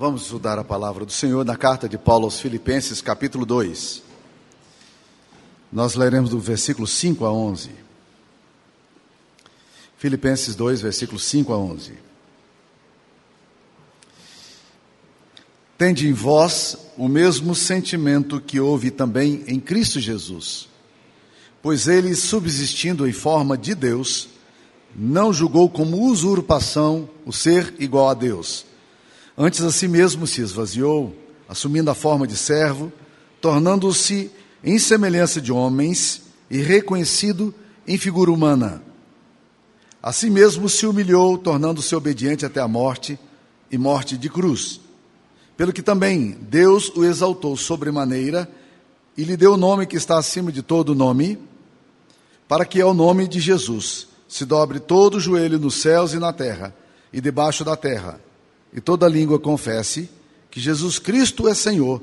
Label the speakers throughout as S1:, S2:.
S1: Vamos estudar a palavra do Senhor na carta de Paulo aos Filipenses, capítulo 2. Nós leremos do versículo 5 a 11. Filipenses 2, versículos 5 a 11. Tende em vós o mesmo sentimento que houve também em Cristo Jesus, pois ele, subsistindo em forma de Deus, não julgou como usurpação o ser igual a Deus. Antes a si mesmo se esvaziou, assumindo a forma de servo, tornando-se em semelhança de homens e reconhecido em figura humana. A si mesmo se humilhou, tornando-se obediente até a morte e morte de cruz. Pelo que também Deus o exaltou sobremaneira e lhe deu o nome que está acima de todo nome, para que ao nome de Jesus se dobre todo o joelho nos céus e na terra e debaixo da terra, e toda língua confesse que Jesus Cristo é Senhor,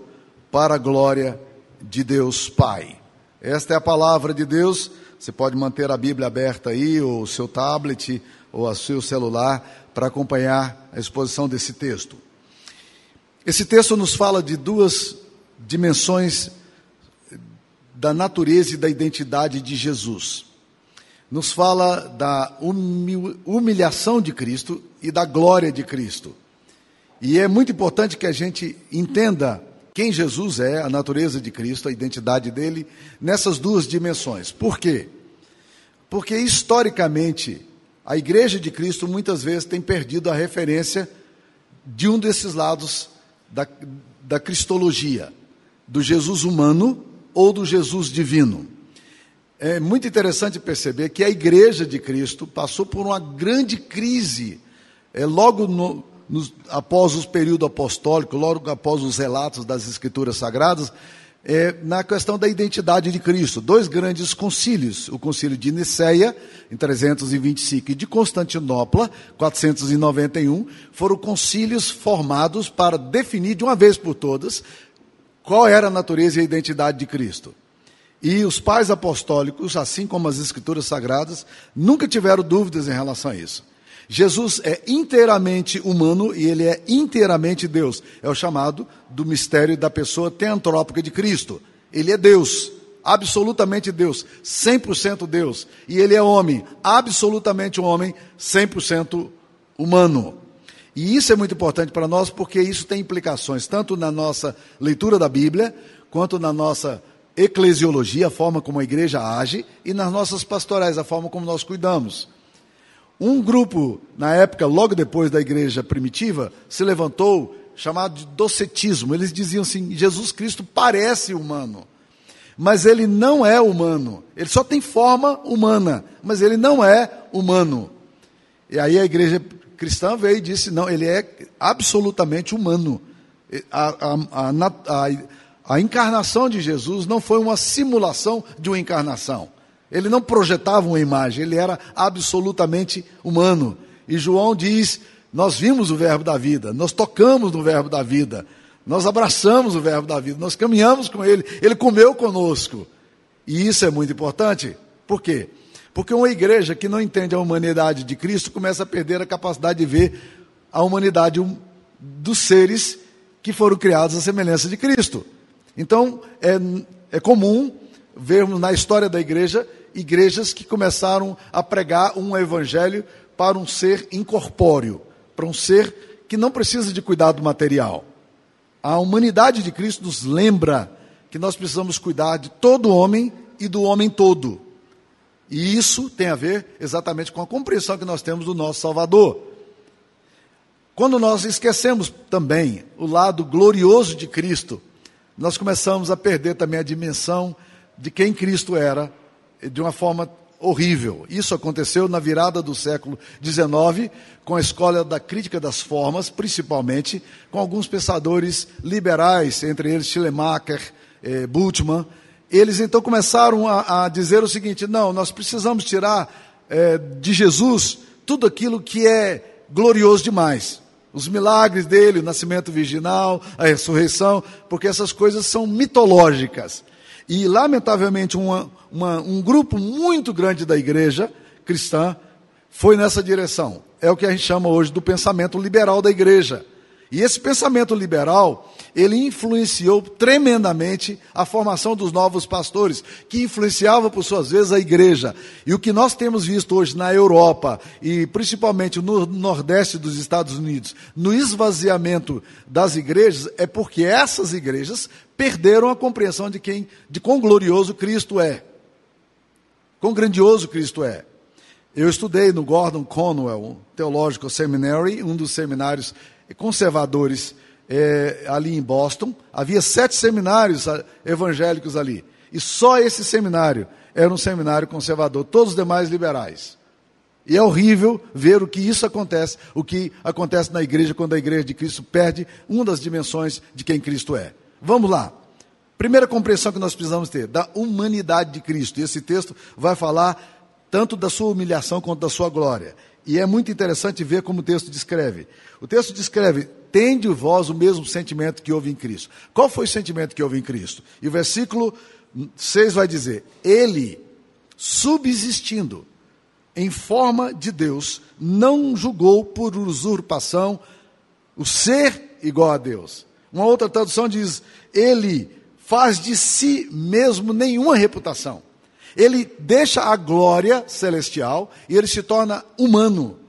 S1: para a glória de Deus Pai. Esta é a palavra de Deus. Você pode manter a Bíblia aberta aí, ou o seu tablet, ou o seu celular, para acompanhar a exposição desse texto. Esse texto nos fala de duas dimensões da natureza e da identidade de Jesus nos fala da humilhação de Cristo e da glória de Cristo. E é muito importante que a gente entenda quem Jesus é, a natureza de Cristo, a identidade dele, nessas duas dimensões. Por quê? Porque historicamente a igreja de Cristo muitas vezes tem perdido a referência de um desses lados da, da cristologia, do Jesus humano ou do Jesus divino. É muito interessante perceber que a igreja de Cristo passou por uma grande crise é, logo no, no, após o período apostólico, logo após os relatos das Escrituras Sagradas, é, na questão da identidade de Cristo. Dois grandes concílios, o concílio de Niceia, em 325, e de Constantinopla, 491, foram concílios formados para definir de uma vez por todas qual era a natureza e a identidade de Cristo. E os pais apostólicos, assim como as escrituras sagradas, nunca tiveram dúvidas em relação a isso. Jesus é inteiramente humano e ele é inteiramente Deus. É o chamado do mistério da pessoa teantrópica de Cristo. Ele é Deus, absolutamente Deus, 100% Deus. E ele é homem, absolutamente homem, 100% humano. E isso é muito importante para nós porque isso tem implicações tanto na nossa leitura da Bíblia, quanto na nossa eclesiologia, a forma como a igreja age, e nas nossas pastorais, a forma como nós cuidamos. Um grupo, na época, logo depois da igreja primitiva, se levantou, chamado de docetismo. Eles diziam assim: Jesus Cristo parece humano, mas ele não é humano. Ele só tem forma humana, mas ele não é humano. E aí a igreja cristã veio e disse: não, ele é absolutamente humano. A, a, a, a encarnação de Jesus não foi uma simulação de uma encarnação. Ele não projetava uma imagem, ele era absolutamente humano. E João diz: Nós vimos o Verbo da vida, nós tocamos no Verbo da vida, nós abraçamos o Verbo da vida, nós caminhamos com ele, ele comeu conosco. E isso é muito importante. Por quê? Porque uma igreja que não entende a humanidade de Cristo começa a perder a capacidade de ver a humanidade dos seres que foram criados à semelhança de Cristo. Então, é, é comum vermos na história da igreja igrejas que começaram a pregar um evangelho para um ser incorpóreo, para um ser que não precisa de cuidado material. A humanidade de Cristo nos lembra que nós precisamos cuidar de todo homem e do homem todo. E isso tem a ver exatamente com a compreensão que nós temos do nosso Salvador. Quando nós esquecemos também o lado glorioso de Cristo, nós começamos a perder também a dimensão de quem Cristo era de uma forma horrível. Isso aconteceu na virada do século XIX, com a escola da crítica das formas, principalmente com alguns pensadores liberais, entre eles Schleiermacher, eh, Bultmann. Eles então começaram a, a, dizer o seguinte: não, nós precisamos tirar eh, de Jesus tudo aquilo que é glorioso demais os milagres dele, o nascimento virginal, a ressurreição, porque essas coisas são mitológicas. E, lamentavelmente, uma, uma, um grupo muito grande da igreja cristã foi nessa direção. É o que a gente chama hoje do pensamento liberal da igreja. E esse pensamento liberal, ele influenciou tremendamente a formação dos novos pastores, que influenciava por suas vezes a igreja. E o que nós temos visto hoje na Europa e principalmente no nordeste dos Estados Unidos, no esvaziamento das igrejas, é porque essas igrejas perderam a compreensão de quem, de quão glorioso Cristo é. Quão grandioso Cristo é. Eu estudei no Gordon Conwell Theological Seminary, um dos seminários conservadores é, ali em Boston. Havia sete seminários ah, evangélicos ali. E só esse seminário era um seminário conservador, todos os demais liberais. E é horrível ver o que isso acontece, o que acontece na igreja quando a igreja de Cristo perde uma das dimensões de quem Cristo é. Vamos lá. Primeira compreensão que nós precisamos ter, da humanidade de Cristo. E esse texto vai falar tanto da sua humilhação quanto da sua glória. E é muito interessante ver como o texto descreve. O texto descreve: tende vós o mesmo sentimento que houve em Cristo. Qual foi o sentimento que houve em Cristo? E o versículo 6 vai dizer: Ele, subsistindo em forma de Deus, não julgou por usurpação o ser igual a Deus. Uma outra tradução diz: Ele faz de si mesmo nenhuma reputação ele deixa a glória celestial e ele se torna humano.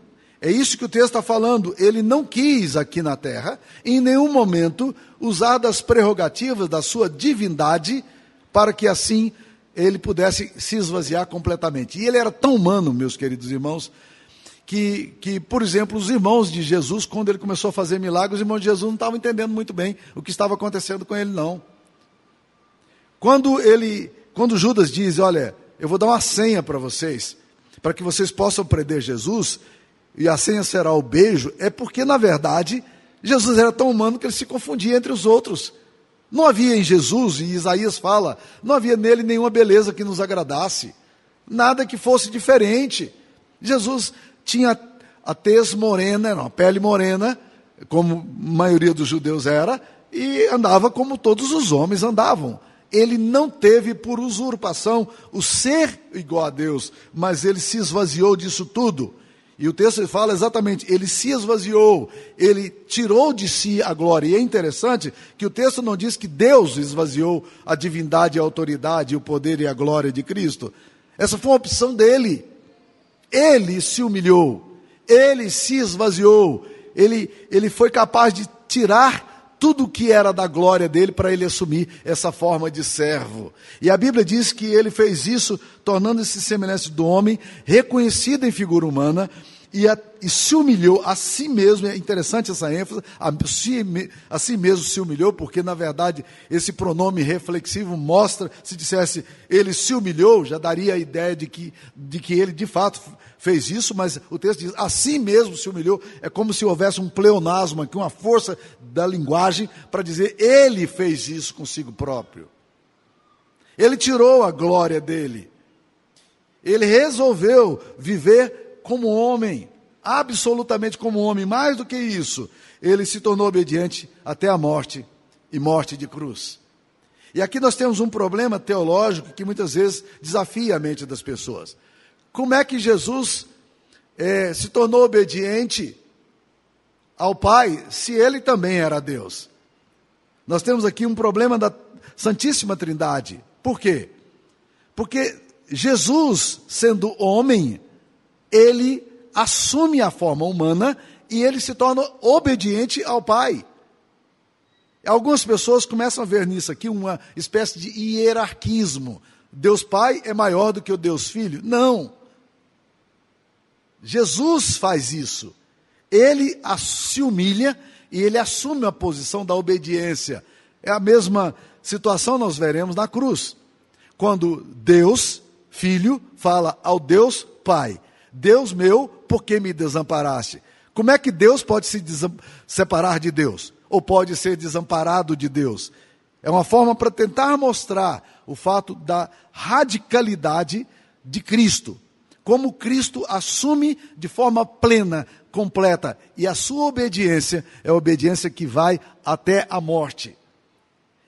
S1: É isso que o texto está falando. Ele não quis aqui na terra, em nenhum momento, usar das prerrogativas da sua divindade para que assim ele pudesse se esvaziar completamente. E ele era tão humano, meus queridos irmãos, que, que, por exemplo, os irmãos de Jesus, quando ele começou a fazer milagres, os irmãos de Jesus não estavam entendendo muito bem o que estava acontecendo com ele, não. Quando ele quando Judas diz, olha, eu vou dar uma senha para vocês, para que vocês possam prender Jesus, e a senha será o beijo, é porque, na verdade, Jesus era tão humano que ele se confundia entre os outros. Não havia em Jesus, e Isaías fala, não havia nele nenhuma beleza que nos agradasse, nada que fosse diferente. Jesus tinha a tez morena, não, a pele morena, como a maioria dos judeus era, e andava como todos os homens andavam ele não teve por usurpação o ser igual a Deus, mas ele se esvaziou disso tudo. E o texto fala exatamente, ele se esvaziou, ele tirou de si a glória. E é interessante que o texto não diz que Deus esvaziou a divindade, a autoridade, o poder e a glória de Cristo. Essa foi uma opção dele. Ele se humilhou, ele se esvaziou, ele, ele foi capaz de tirar tudo o que era da glória dele para ele assumir essa forma de servo. E a Bíblia diz que ele fez isso, tornando-se semelhante do homem, reconhecido em figura humana, e, a, e, se humilhou a si mesmo, é interessante essa ênfase, a si, a si mesmo se humilhou, porque na verdade esse pronome reflexivo mostra, se dissesse ele se humilhou, já daria a ideia de que, de que ele de fato fez isso, mas o texto diz a si mesmo se humilhou, é como se houvesse um pleonasmo aqui, uma força da linguagem para dizer ele fez isso consigo próprio. Ele tirou a glória dele. Ele resolveu viver como homem, absolutamente como homem, mais do que isso, ele se tornou obediente até a morte e morte de cruz. E aqui nós temos um problema teológico que muitas vezes desafia a mente das pessoas. Como é que Jesus é, se tornou obediente ao Pai se ele também era Deus? Nós temos aqui um problema da Santíssima Trindade. Por quê? Porque Jesus, sendo homem, ele assume a forma humana e ele se torna obediente ao Pai. Algumas pessoas começam a ver nisso aqui uma espécie de hierarquismo. Deus Pai é maior do que o Deus Filho? Não. Jesus faz isso. Ele se humilha e ele assume a posição da obediência. É a mesma situação nós veremos na cruz. Quando Deus, Filho, fala ao Deus Pai: Deus meu, por que me desamparaste? Como é que Deus pode se separar de Deus? Ou pode ser desamparado de Deus? É uma forma para tentar mostrar o fato da radicalidade de Cristo. Como Cristo assume de forma plena, completa, e a sua obediência é a obediência que vai até a morte.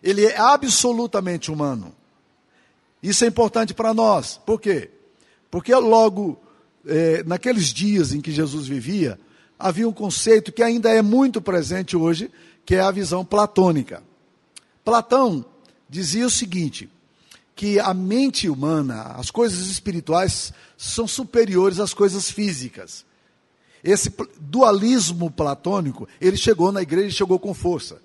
S1: Ele é absolutamente humano. Isso é importante para nós. Por quê? Porque logo é, naqueles dias em que Jesus vivia, havia um conceito que ainda é muito presente hoje, que é a visão platônica. Platão dizia o seguinte: que a mente humana, as coisas espirituais, são superiores às coisas físicas. Esse dualismo platônico, ele chegou na igreja e chegou com força.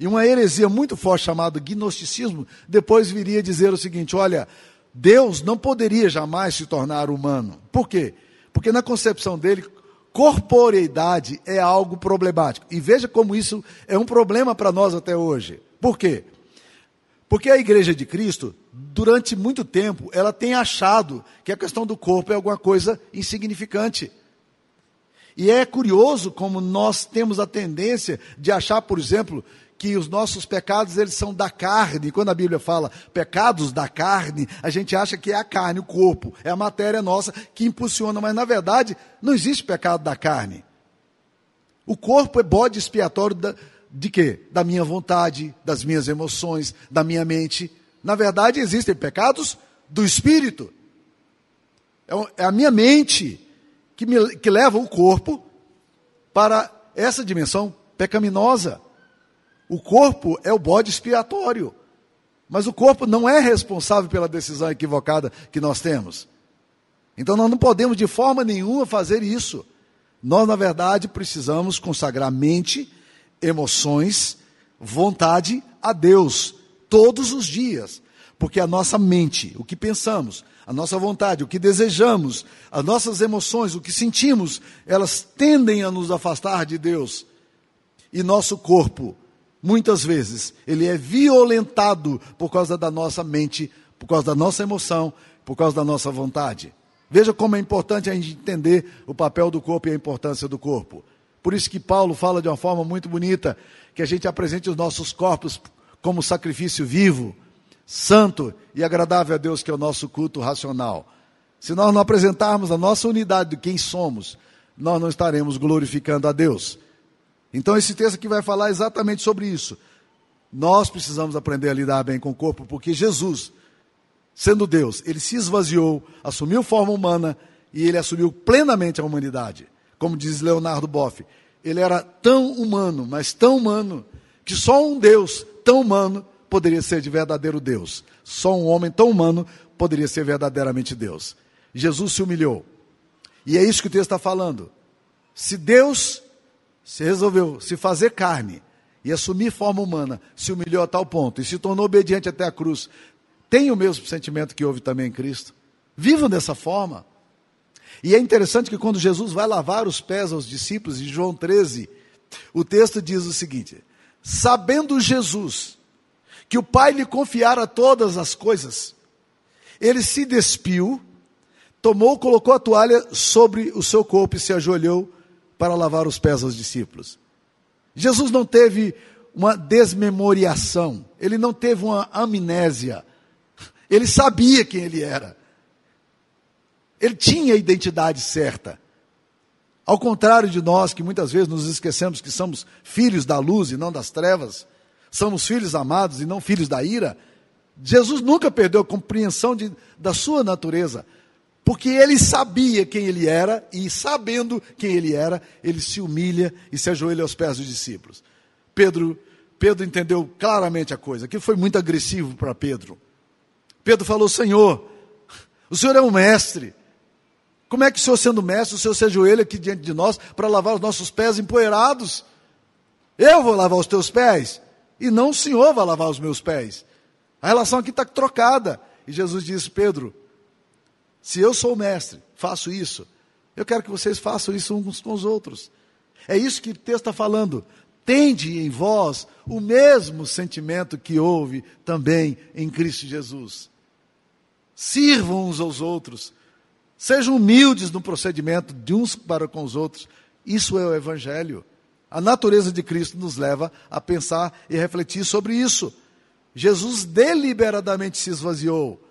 S1: E uma heresia muito forte chamada gnosticismo, depois viria dizer o seguinte: olha, Deus não poderia jamais se tornar humano. Por quê? Porque na concepção dele, corporeidade é algo problemático. E veja como isso é um problema para nós até hoje. Por quê? Porque a igreja de Cristo, durante muito tempo, ela tem achado que a questão do corpo é alguma coisa insignificante. E é curioso como nós temos a tendência de achar, por exemplo, que os nossos pecados eles são da carne. Quando a Bíblia fala pecados da carne, a gente acha que é a carne, o corpo, é a matéria nossa que impulsiona, mas na verdade não existe pecado da carne. O corpo é bode expiatório da, de quê? Da minha vontade, das minhas emoções, da minha mente. Na verdade, existem pecados do espírito. É, é a minha mente que, me, que leva o corpo para essa dimensão pecaminosa. O corpo é o bode expiatório. Mas o corpo não é responsável pela decisão equivocada que nós temos. Então nós não podemos de forma nenhuma fazer isso. Nós, na verdade, precisamos consagrar mente emoções, vontade a Deus todos os dias. Porque a nossa mente, o que pensamos, a nossa vontade, o que desejamos, as nossas emoções, o que sentimos, elas tendem a nos afastar de Deus. E nosso corpo, muitas vezes, ele é violentado por causa da nossa mente, por causa da nossa emoção, por causa da nossa vontade. Veja como é importante a gente entender o papel do corpo e a importância do corpo. Por isso que Paulo fala de uma forma muito bonita que a gente apresente os nossos corpos como sacrifício vivo, santo e agradável a Deus, que é o nosso culto racional. Se nós não apresentarmos a nossa unidade de quem somos, nós não estaremos glorificando a Deus. Então, esse texto aqui vai falar exatamente sobre isso. Nós precisamos aprender a lidar bem com o corpo, porque Jesus, sendo Deus, ele se esvaziou, assumiu forma humana e ele assumiu plenamente a humanidade como diz Leonardo Boff, ele era tão humano, mas tão humano, que só um Deus tão humano poderia ser de verdadeiro Deus. Só um homem tão humano poderia ser verdadeiramente Deus. Jesus se humilhou. E é isso que o texto está falando. Se Deus se resolveu se fazer carne e assumir forma humana, se humilhou a tal ponto e se tornou obediente até a cruz, tem o mesmo sentimento que houve também em Cristo. Vivam dessa forma. E é interessante que quando Jesus vai lavar os pés aos discípulos, em João 13, o texto diz o seguinte: Sabendo Jesus que o Pai lhe confiara todas as coisas, ele se despiu, tomou, colocou a toalha sobre o seu corpo e se ajoelhou para lavar os pés aos discípulos. Jesus não teve uma desmemoriação, ele não teve uma amnésia, ele sabia quem ele era. Ele tinha a identidade certa. Ao contrário de nós, que muitas vezes nos esquecemos que somos filhos da luz e não das trevas, somos filhos amados e não filhos da ira, Jesus nunca perdeu a compreensão de, da sua natureza, porque ele sabia quem ele era e, sabendo quem ele era, ele se humilha e se ajoelha aos pés dos discípulos. Pedro, Pedro entendeu claramente a coisa, que foi muito agressivo para Pedro. Pedro falou: Senhor, o Senhor é um mestre, como é que o Senhor, sendo mestre, o Senhor se ajoelha aqui diante de nós para lavar os nossos pés empoeirados? Eu vou lavar os teus pés e não o Senhor vai lavar os meus pés. A relação aqui está trocada. E Jesus disse: Pedro, se eu sou o mestre, faço isso, eu quero que vocês façam isso uns com os outros. É isso que o texto está falando. Tende em vós o mesmo sentimento que houve também em Cristo Jesus. Sirvam uns aos outros Sejam humildes no procedimento de uns para com os outros. Isso é o Evangelho. A natureza de Cristo nos leva a pensar e refletir sobre isso. Jesus deliberadamente se esvaziou.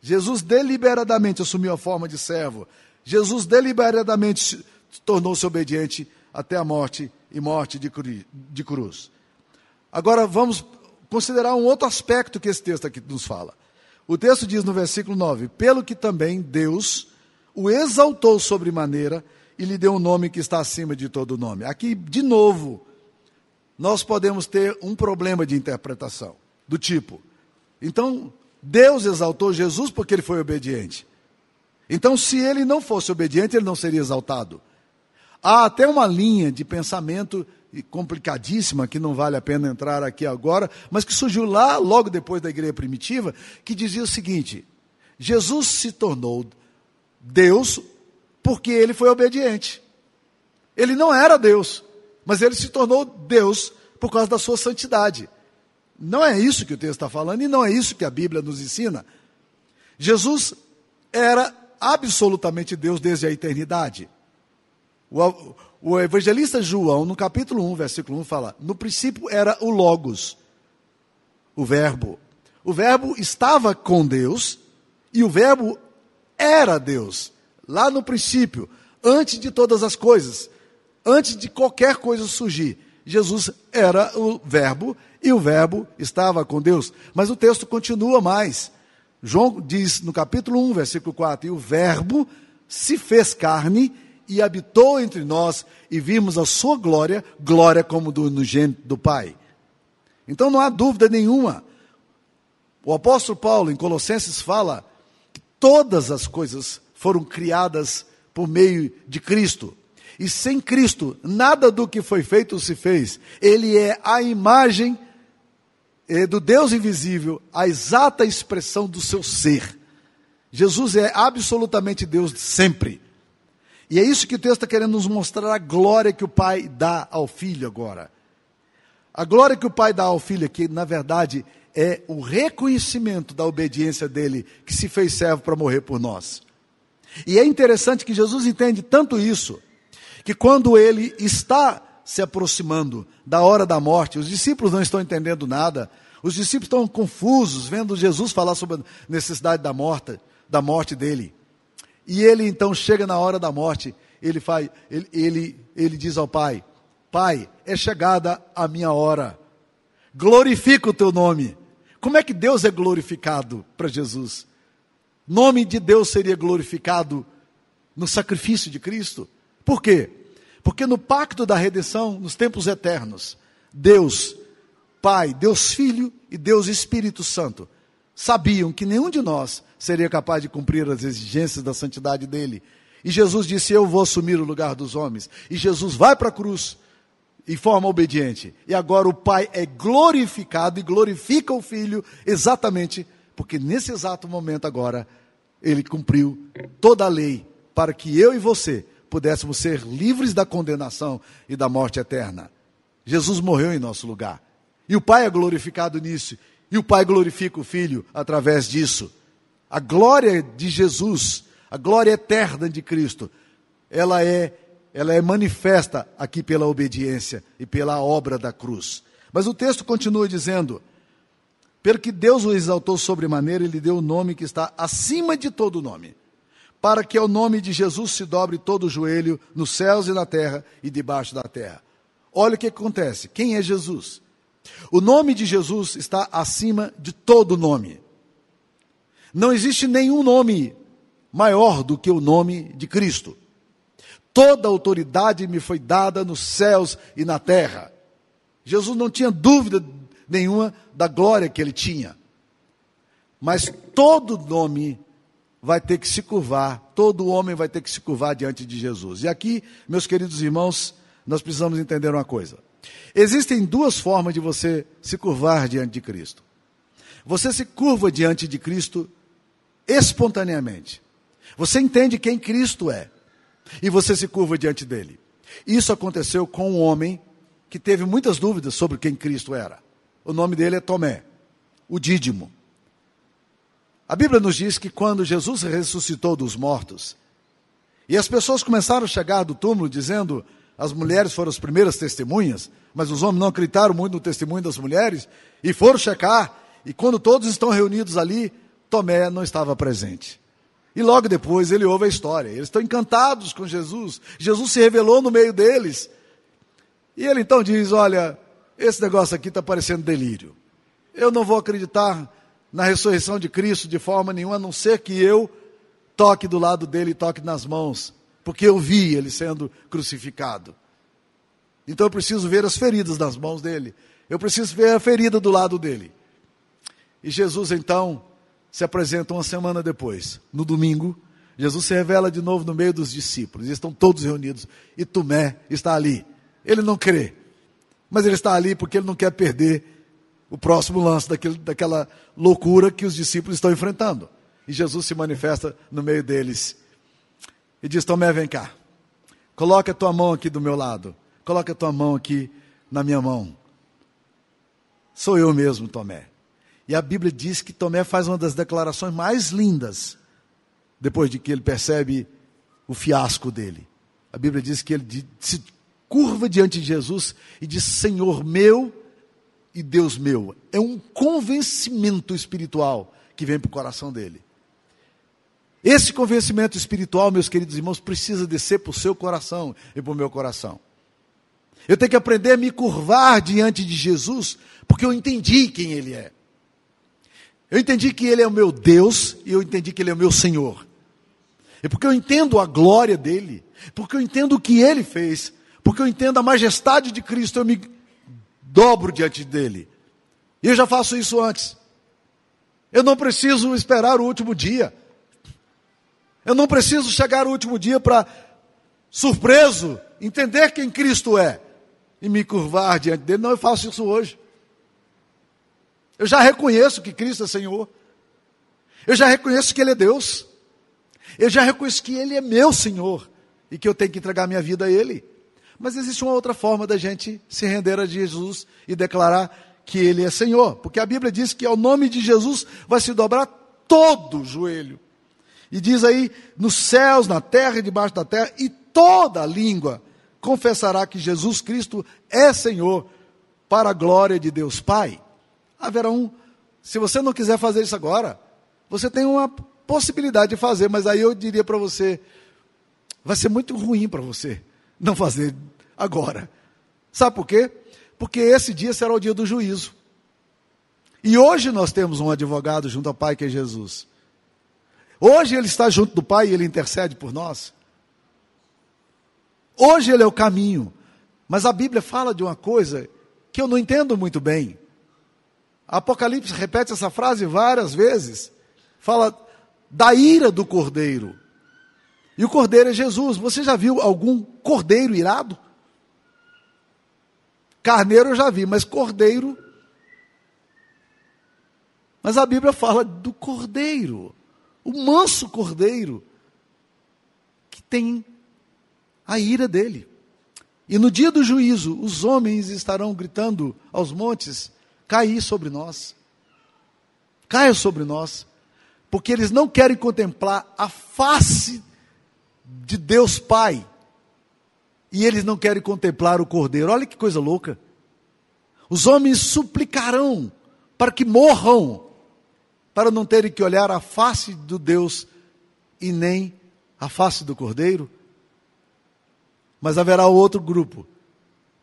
S1: Jesus deliberadamente assumiu a forma de servo. Jesus deliberadamente se tornou-se obediente até a morte e morte de cruz. Agora vamos considerar um outro aspecto que esse texto aqui nos fala. O texto diz no versículo 9: Pelo que também Deus o exaltou sobremaneira e lhe deu um nome que está acima de todo nome. Aqui, de novo, nós podemos ter um problema de interpretação, do tipo, então, Deus exaltou Jesus porque ele foi obediente. Então, se ele não fosse obediente, ele não seria exaltado. Há até uma linha de pensamento complicadíssima, que não vale a pena entrar aqui agora, mas que surgiu lá, logo depois da igreja primitiva, que dizia o seguinte: Jesus se tornou Deus porque ele foi obediente. Ele não era Deus, mas ele se tornou Deus por causa da sua santidade. Não é isso que o texto está falando e não é isso que a Bíblia nos ensina. Jesus era absolutamente Deus desde a eternidade. O, o evangelista João, no capítulo 1, versículo 1, fala: No princípio era o Logos, o Verbo. O Verbo estava com Deus e o Verbo era Deus, lá no princípio, antes de todas as coisas, antes de qualquer coisa surgir. Jesus era o Verbo e o Verbo estava com Deus. Mas o texto continua mais. João diz no capítulo 1, versículo 4: E o Verbo se fez carne e habitou entre nós, e vimos a sua glória, glória como do unigênito do Pai. Então não há dúvida nenhuma. O apóstolo Paulo, em Colossenses, fala todas as coisas foram criadas por meio de Cristo. E sem Cristo, nada do que foi feito se fez. Ele é a imagem eh, do Deus invisível, a exata expressão do seu ser. Jesus é absolutamente Deus sempre. E é isso que o texto está querendo nos mostrar a glória que o Pai dá ao Filho agora. A glória que o Pai dá ao Filho aqui, na verdade, é o reconhecimento da obediência dele, que se fez servo para morrer por nós. E é interessante que Jesus entende tanto isso, que quando ele está se aproximando da hora da morte, os discípulos não estão entendendo nada, os discípulos estão confusos, vendo Jesus falar sobre a necessidade da morte, da morte dele. E ele então chega na hora da morte, ele, faz, ele, ele, ele diz ao Pai: Pai, é chegada a minha hora, glorifica o teu nome. Como é que Deus é glorificado para Jesus? Nome de Deus seria glorificado no sacrifício de Cristo. Por quê? Porque no pacto da redenção, nos tempos eternos, Deus, Pai, Deus Filho e Deus Espírito Santo, sabiam que nenhum de nós seria capaz de cumprir as exigências da santidade dele. E Jesus disse: Eu vou assumir o lugar dos homens. E Jesus vai para a cruz em forma obediente. E agora o Pai é glorificado e glorifica o Filho exatamente porque nesse exato momento agora ele cumpriu toda a lei para que eu e você pudéssemos ser livres da condenação e da morte eterna. Jesus morreu em nosso lugar. E o Pai é glorificado nisso. E o Pai glorifica o Filho através disso. A glória de Jesus, a glória eterna de Cristo, ela é, ela é manifesta aqui pela obediência e pela obra da cruz. Mas o texto continua dizendo: pelo que Deus o exaltou sobremaneira, ele deu o nome que está acima de todo nome para que ao nome de Jesus se dobre todo o joelho nos céus e na terra e debaixo da terra. Olha o que acontece. Quem é Jesus? O nome de Jesus está acima de todo nome. Não existe nenhum nome maior do que o nome de Cristo. Toda autoridade me foi dada nos céus e na terra. Jesus não tinha dúvida nenhuma da glória que ele tinha. Mas todo nome vai ter que se curvar, todo homem vai ter que se curvar diante de Jesus. E aqui, meus queridos irmãos, nós precisamos entender uma coisa. Existem duas formas de você se curvar diante de Cristo. Você se curva diante de Cristo espontaneamente. Você entende quem Cristo é e você se curva diante dele. Isso aconteceu com um homem que teve muitas dúvidas sobre quem Cristo era. O nome dele é Tomé, o Dídimo. A Bíblia nos diz que quando Jesus ressuscitou dos mortos, e as pessoas começaram a chegar do túmulo dizendo, as mulheres foram as primeiras testemunhas, mas os homens não acreditaram muito no testemunho das mulheres, e foram checar, e quando todos estão reunidos ali, Tomé não estava presente. E logo depois ele ouve a história. Eles estão encantados com Jesus. Jesus se revelou no meio deles. E ele então diz: Olha, esse negócio aqui está parecendo delírio. Eu não vou acreditar na ressurreição de Cristo de forma nenhuma, a não ser que eu toque do lado dele e toque nas mãos porque eu vi ele sendo crucificado. Então eu preciso ver as feridas nas mãos dele. Eu preciso ver a ferida do lado dele. E Jesus então se apresenta uma semana depois, no domingo. Jesus se revela de novo no meio dos discípulos. E estão todos reunidos. E Tomé está ali. Ele não crê. Mas ele está ali porque ele não quer perder o próximo lance daquele, daquela loucura que os discípulos estão enfrentando. E Jesus se manifesta no meio deles e diz: Tomé, vem cá. Coloca a tua mão aqui do meu lado. Coloca a tua mão aqui na minha mão. Sou eu mesmo, Tomé. E a Bíblia diz que Tomé faz uma das declarações mais lindas depois de que ele percebe o fiasco dele. A Bíblia diz que ele se curva diante de Jesus e diz: Senhor meu e Deus meu. É um convencimento espiritual que vem para o coração dele. Esse convencimento espiritual, meus queridos irmãos, precisa descer para o seu coração e para o meu coração. Eu tenho que aprender a me curvar diante de Jesus, porque eu entendi quem Ele é. Eu entendi que Ele é o meu Deus e eu entendi que Ele é o meu Senhor. E porque eu entendo a glória dEle, porque eu entendo o que Ele fez, porque eu entendo a majestade de Cristo, eu me dobro diante dEle. E eu já faço isso antes. Eu não preciso esperar o último dia. Eu não preciso chegar ao último dia para, surpreso, entender quem Cristo é e me curvar diante dele. Não, eu faço isso hoje. Eu já reconheço que Cristo é Senhor. Eu já reconheço que Ele é Deus. Eu já reconheço que Ele é meu Senhor e que eu tenho que entregar minha vida a Ele. Mas existe uma outra forma da gente se render a Jesus e declarar que Ele é Senhor. Porque a Bíblia diz que ao nome de Jesus vai se dobrar todo joelho e diz aí, nos céus, na terra e debaixo da terra, e toda língua confessará que Jesus Cristo é Senhor, para a glória de Deus Pai. Haverá um, se você não quiser fazer isso agora, você tem uma possibilidade de fazer, mas aí eu diria para você, vai ser muito ruim para você não fazer agora. Sabe por quê? Porque esse dia será o dia do juízo. E hoje nós temos um advogado junto ao Pai que é Jesus. Hoje ele está junto do Pai e ele intercede por nós. Hoje ele é o caminho. Mas a Bíblia fala de uma coisa que eu não entendo muito bem. Apocalipse repete essa frase várias vezes. Fala da ira do cordeiro. E o cordeiro é Jesus. Você já viu algum cordeiro irado? Carneiro eu já vi, mas cordeiro. Mas a Bíblia fala do cordeiro o manso cordeiro, que tem a ira dele. E no dia do juízo, os homens estarão gritando aos montes: caí sobre nós, caia sobre nós, porque eles não querem contemplar a face de Deus Pai, e eles não querem contemplar o cordeiro. Olha que coisa louca. Os homens suplicarão para que morram para não terem que olhar a face do Deus e nem a face do Cordeiro. Mas haverá outro grupo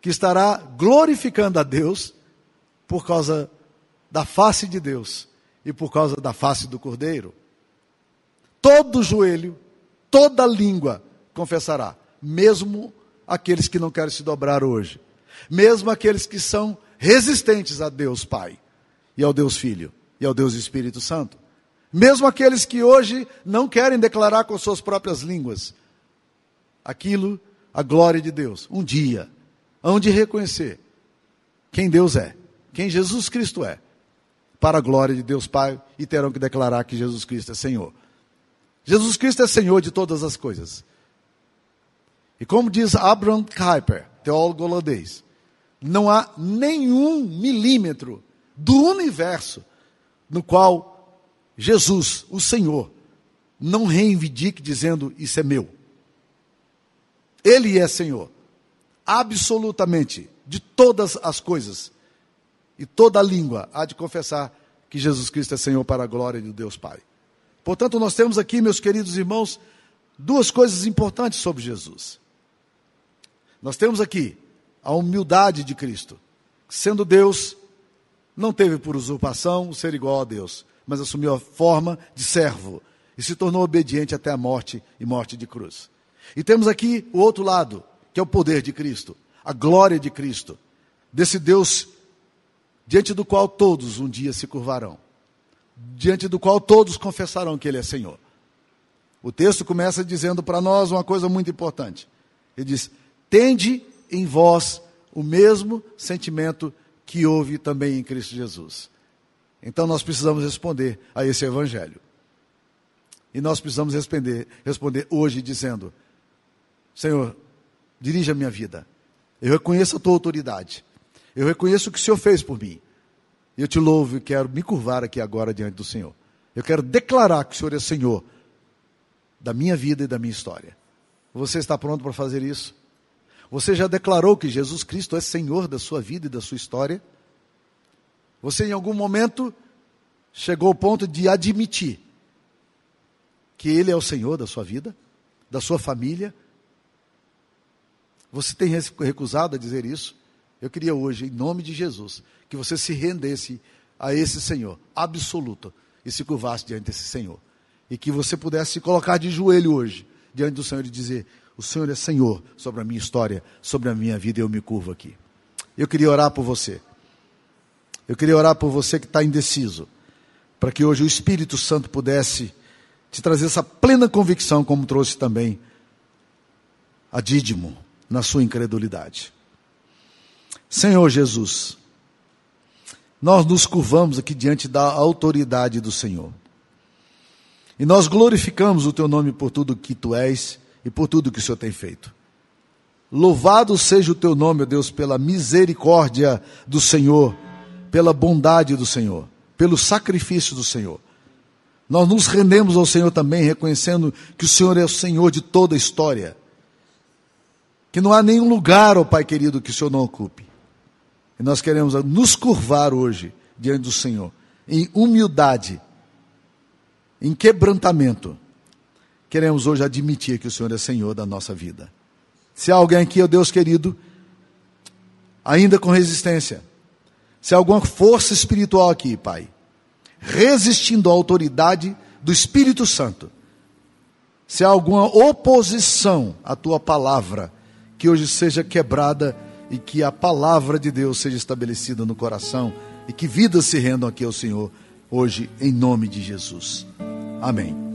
S1: que estará glorificando a Deus por causa da face de Deus e por causa da face do Cordeiro. Todo joelho, toda língua confessará, mesmo aqueles que não querem se dobrar hoje, mesmo aqueles que são resistentes a Deus Pai e ao Deus Filho e ao Deus Espírito Santo. Mesmo aqueles que hoje não querem declarar com suas próprias línguas aquilo, a glória de Deus, um dia hão de reconhecer quem Deus é, quem Jesus Cristo é, para a glória de Deus Pai, e terão que declarar que Jesus Cristo é Senhor. Jesus Cristo é Senhor de todas as coisas. E como diz Abraham Kuyper, teólogo holandês, não há nenhum milímetro do universo no qual Jesus, o Senhor, não reivindique dizendo: Isso é meu. Ele é Senhor, absolutamente, de todas as coisas. E toda língua há de confessar que Jesus Cristo é Senhor para a glória de Deus Pai. Portanto, nós temos aqui, meus queridos irmãos, duas coisas importantes sobre Jesus. Nós temos aqui a humildade de Cristo. Sendo Deus, não teve por usurpação ser igual a Deus, mas assumiu a forma de servo e se tornou obediente até a morte e morte de cruz. E temos aqui o outro lado, que é o poder de Cristo, a glória de Cristo, desse Deus diante do qual todos um dia se curvarão, diante do qual todos confessarão que Ele é Senhor. O texto começa dizendo para nós uma coisa muito importante. Ele diz: Tende em vós o mesmo sentimento que houve também em Cristo Jesus. Então nós precisamos responder a esse evangelho. E nós precisamos responder, responder hoje dizendo: Senhor, dirija a minha vida. Eu reconheço a tua autoridade. Eu reconheço o que o Senhor fez por mim. Eu te louvo e quero me curvar aqui agora diante do Senhor. Eu quero declarar que o Senhor é Senhor da minha vida e da minha história. Você está pronto para fazer isso? Você já declarou que Jesus Cristo é Senhor da sua vida e da sua história? Você em algum momento chegou ao ponto de admitir que Ele é o Senhor da sua vida, da sua família? Você tem recusado a dizer isso? Eu queria hoje, em nome de Jesus, que você se rendesse a esse Senhor absoluto e se curvasse diante desse Senhor. E que você pudesse se colocar de joelho hoje diante do Senhor e dizer: O Senhor é Senhor sobre a minha história, sobre a minha vida, e eu me curvo aqui. Eu queria orar por você. Eu queria orar por você que está indeciso, para que hoje o Espírito Santo pudesse te trazer essa plena convicção, como trouxe também a Dídimo na sua incredulidade. Senhor Jesus, nós nos curvamos aqui diante da autoridade do Senhor. E nós glorificamos o teu nome por tudo que tu és e por tudo que o Senhor tem feito. Louvado seja o teu nome, ó Deus, pela misericórdia do Senhor, pela bondade do Senhor, pelo sacrifício do Senhor. Nós nos rendemos ao Senhor também, reconhecendo que o Senhor é o Senhor de toda a história. Que não há nenhum lugar, ó Pai querido, que o Senhor não ocupe. E nós queremos nos curvar hoje diante do Senhor, em humildade, em quebrantamento. Queremos hoje admitir que o Senhor é Senhor da nossa vida. Se há alguém aqui, ó Deus querido, ainda com resistência, se há alguma força espiritual aqui, Pai, resistindo à autoridade do Espírito Santo, se há alguma oposição à tua palavra, que hoje seja quebrada e que a palavra de Deus seja estabelecida no coração e que vidas se rendam aqui ao Senhor hoje, em nome de Jesus. Amém.